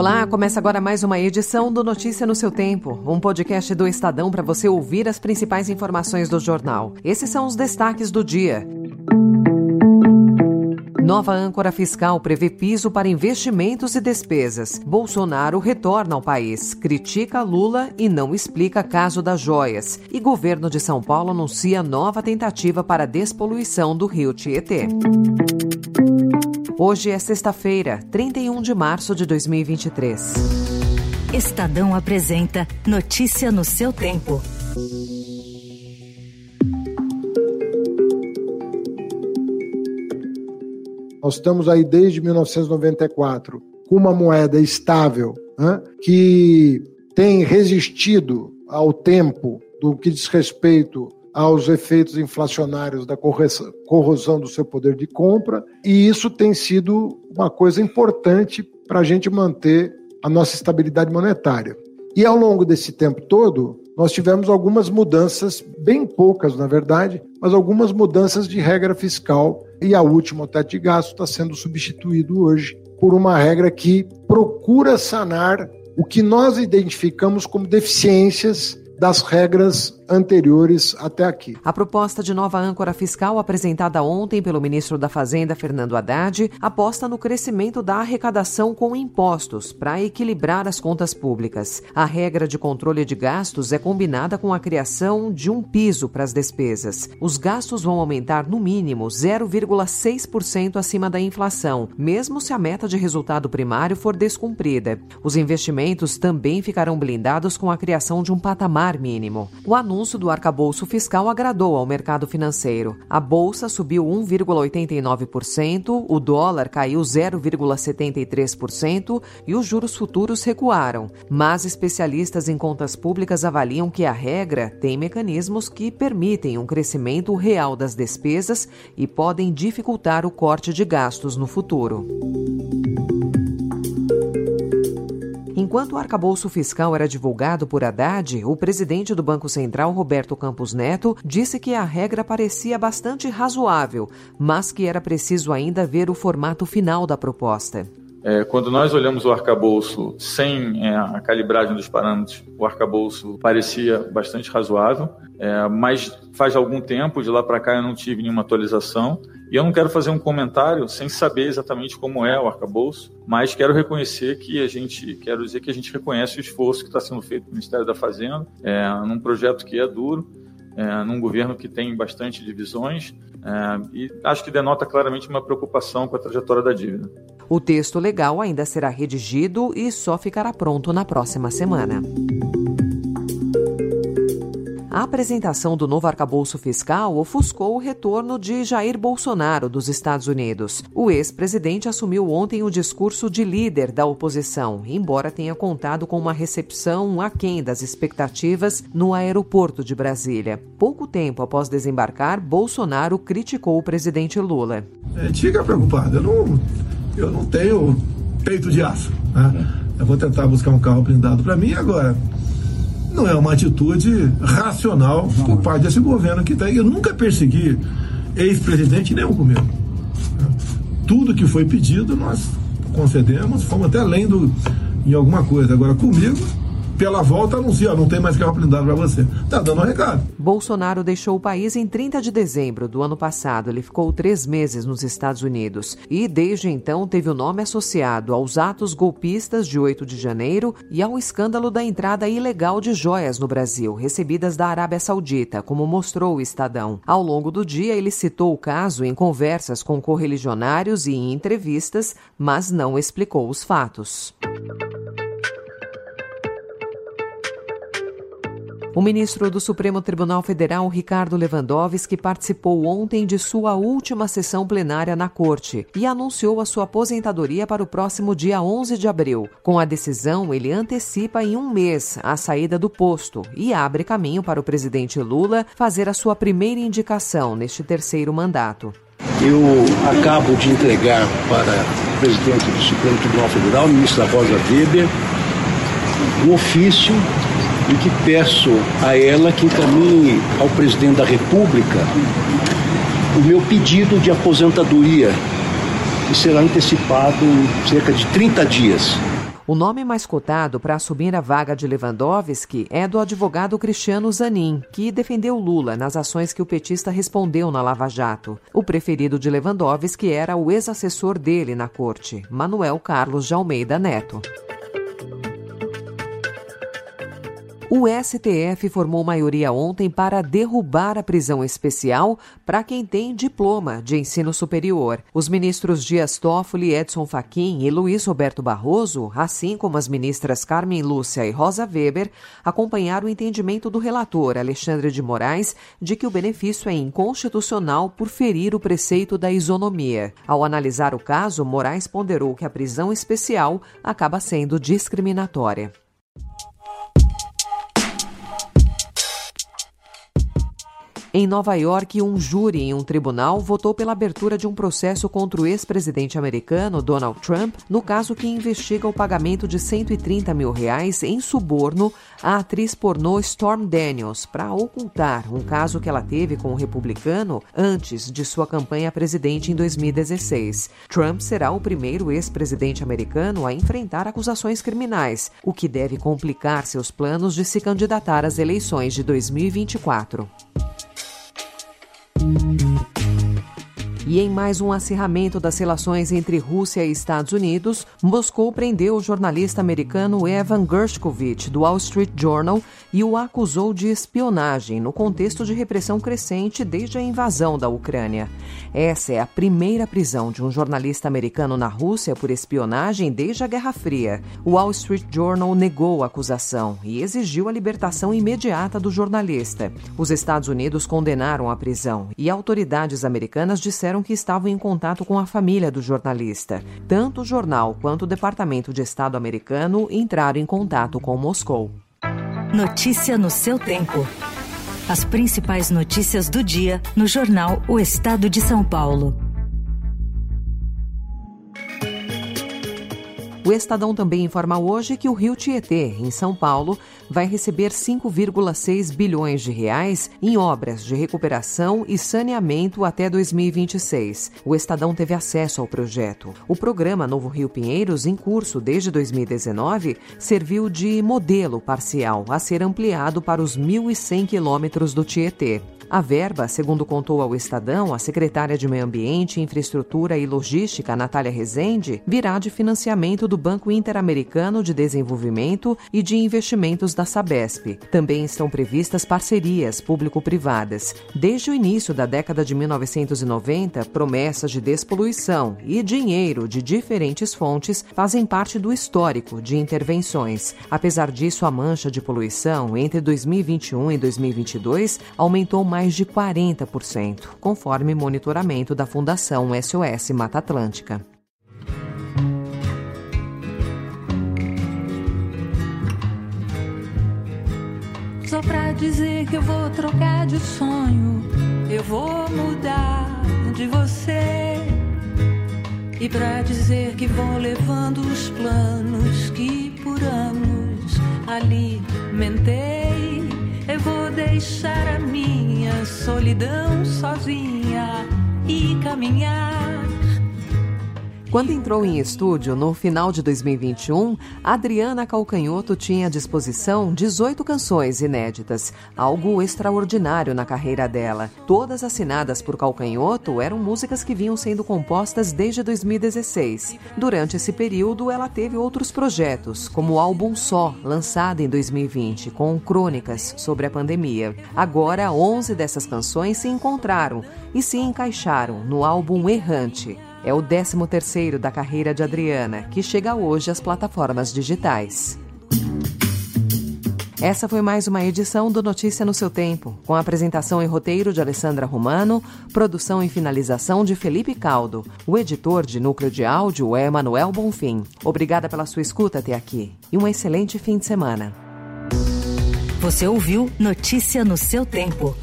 Olá, começa agora mais uma edição do Notícia no seu Tempo, um podcast do Estadão para você ouvir as principais informações do jornal. Esses são os destaques do dia. Nova âncora fiscal prevê piso para investimentos e despesas. Bolsonaro retorna ao país, critica Lula e não explica caso das joias. E governo de São Paulo anuncia nova tentativa para despoluição do rio Tietê. Hoje é sexta-feira, 31 de março de 2023. Estadão apresenta Notícia no seu tempo. Nós estamos aí desde 1994 com uma moeda estável né, que tem resistido ao tempo do que diz respeito aos efeitos inflacionários da corrosão do seu poder de compra, e isso tem sido uma coisa importante para a gente manter a nossa estabilidade monetária. E ao longo desse tempo todo, nós tivemos algumas mudanças, bem poucas na verdade, mas algumas mudanças de regra fiscal, e a última, o teto de gasto, está sendo substituído hoje por uma regra que procura sanar o que nós identificamos como deficiências das regras anteriores até aqui. A proposta de nova âncora fiscal apresentada ontem pelo ministro da Fazenda, Fernando Haddad, aposta no crescimento da arrecadação com impostos para equilibrar as contas públicas. A regra de controle de gastos é combinada com a criação de um piso para as despesas. Os gastos vão aumentar no mínimo 0,6% acima da inflação, mesmo se a meta de resultado primário for descumprida. Os investimentos também ficarão blindados com a criação de um patamar mínimo. O anúncio anúncio do arcabouço fiscal agradou ao mercado financeiro. A bolsa subiu 1,89%, o dólar caiu 0,73% e os juros futuros recuaram. Mas especialistas em contas públicas avaliam que a regra tem mecanismos que permitem um crescimento real das despesas e podem dificultar o corte de gastos no futuro. Enquanto o arcabouço fiscal era divulgado por Haddad, o presidente do Banco Central, Roberto Campos Neto, disse que a regra parecia bastante razoável, mas que era preciso ainda ver o formato final da proposta. É, quando nós olhamos o arcabouço sem é, a calibragem dos parâmetros, o arcabouço parecia bastante razoável, é, mas faz algum tempo, de lá para cá, eu não tive nenhuma atualização. E eu não quero fazer um comentário sem saber exatamente como é o arcabouço, mas quero reconhecer que a gente, quero dizer que a gente reconhece o esforço que está sendo feito no Ministério da Fazenda, é, num projeto que é duro, é, num governo que tem bastante divisões, é, e acho que denota claramente uma preocupação com a trajetória da dívida. O texto legal ainda será redigido e só ficará pronto na próxima semana. A apresentação do novo arcabouço fiscal ofuscou o retorno de Jair Bolsonaro dos Estados Unidos. O ex-presidente assumiu ontem o discurso de líder da oposição, embora tenha contado com uma recepção aquém das expectativas no aeroporto de Brasília. Pouco tempo após desembarcar, Bolsonaro criticou o presidente Lula. É, fica preocupado, eu não, eu não tenho peito de aço. Né? Eu vou tentar buscar um carro blindado para mim agora não é uma atitude racional por parte desse governo que está. Eu nunca persegui ex-presidente nenhum comigo. Tudo que foi pedido nós concedemos, fomos até além do, em alguma coisa. Agora comigo, pela volta anuncia, não tem mais carro blindado para você. Tá dando um recado. Bolsonaro deixou o país em 30 de dezembro do ano passado. Ele ficou três meses nos Estados Unidos e, desde então, teve o nome associado aos atos golpistas de 8 de janeiro e ao escândalo da entrada ilegal de joias no Brasil, recebidas da Arábia Saudita, como mostrou o Estadão. Ao longo do dia, ele citou o caso em conversas com correligionários e em entrevistas, mas não explicou os fatos. O ministro do Supremo Tribunal Federal, Ricardo Lewandowski, participou ontem de sua última sessão plenária na Corte e anunciou a sua aposentadoria para o próximo dia 11 de abril. Com a decisão, ele antecipa em um mês a saída do posto e abre caminho para o presidente Lula fazer a sua primeira indicação neste terceiro mandato. Eu acabo de entregar para o presidente do Supremo Tribunal Federal, ministro da Rosa Weber, um ofício e que peço a ela que encaminhe ao presidente da República o meu pedido de aposentadoria, que será antecipado em cerca de 30 dias. O nome mais cotado para assumir a vaga de Lewandowski é do advogado Cristiano Zanin, que defendeu Lula nas ações que o petista respondeu na Lava Jato. O preferido de Lewandowski era o ex-assessor dele na corte, Manuel Carlos de Almeida Neto. O STF formou maioria ontem para derrubar a prisão especial para quem tem diploma de ensino superior. Os ministros Dias Toffoli, Edson Fachin e Luiz Roberto Barroso, assim como as ministras Carmen Lúcia e Rosa Weber, acompanharam o entendimento do relator Alexandre de Moraes de que o benefício é inconstitucional por ferir o preceito da isonomia. Ao analisar o caso, Moraes ponderou que a prisão especial acaba sendo discriminatória. Em Nova York, um júri em um tribunal votou pela abertura de um processo contra o ex-presidente americano Donald Trump no caso que investiga o pagamento de 130 mil reais em suborno à atriz pornô Storm Daniels para ocultar um caso que ela teve com o republicano antes de sua campanha a presidente em 2016. Trump será o primeiro ex-presidente americano a enfrentar acusações criminais, o que deve complicar seus planos de se candidatar às eleições de 2024. E em mais um acirramento das relações entre Rússia e Estados Unidos, Moscou prendeu o jornalista americano Evan Gershkovich, do Wall Street Journal, e o acusou de espionagem no contexto de repressão crescente desde a invasão da Ucrânia. Essa é a primeira prisão de um jornalista americano na Rússia por espionagem desde a Guerra Fria. O Wall Street Journal negou a acusação e exigiu a libertação imediata do jornalista. Os Estados Unidos condenaram a prisão e autoridades americanas disseram disseram que estavam em contato com a família do jornalista. Tanto o jornal quanto o Departamento de Estado americano entraram em contato com Moscou. Notícia no seu tempo. As principais notícias do dia no jornal O Estado de São Paulo. O Estadão também informa hoje que o Rio Tietê, em São Paulo, vai receber 5,6 bilhões de reais em obras de recuperação e saneamento até 2026. O Estadão teve acesso ao projeto. O programa Novo Rio Pinheiros, em curso desde 2019, serviu de modelo parcial a ser ampliado para os 1.100 quilômetros do Tietê. A verba, segundo contou ao Estadão a secretária de Meio Ambiente, Infraestrutura e Logística, Natália Rezende, virá de financiamento do Banco Interamericano de Desenvolvimento e de Investimentos da Sabesp. Também estão previstas parcerias público-privadas. Desde o início da década de 1990, promessas de despoluição e dinheiro de diferentes fontes fazem parte do histórico de intervenções. Apesar disso, a mancha de poluição entre 2021 e 2022 aumentou mais mais de 40%, conforme monitoramento da Fundação SOS Mata Atlântica. Só pra dizer que eu vou trocar de sonho, eu vou mudar de você. E pra dizer que vou levando os planos que por anos alimentei eu vou deixar a minha solidão sozinha e caminhar quando entrou em estúdio no final de 2021, Adriana Calcanhoto tinha à disposição 18 canções inéditas, algo extraordinário na carreira dela. Todas assinadas por Calcanhoto eram músicas que vinham sendo compostas desde 2016. Durante esse período, ela teve outros projetos, como o álbum Só, lançado em 2020, com crônicas sobre a pandemia. Agora, 11 dessas canções se encontraram e se encaixaram no álbum Errante. É o 13 terceiro da carreira de Adriana, que chega hoje às plataformas digitais. Essa foi mais uma edição do Notícia no seu Tempo, com apresentação e roteiro de Alessandra Romano, produção e finalização de Felipe Caldo. O editor de núcleo de áudio é Manuel Bonfim. Obrigada pela sua escuta até aqui e um excelente fim de semana. Você ouviu Notícia no seu Tempo.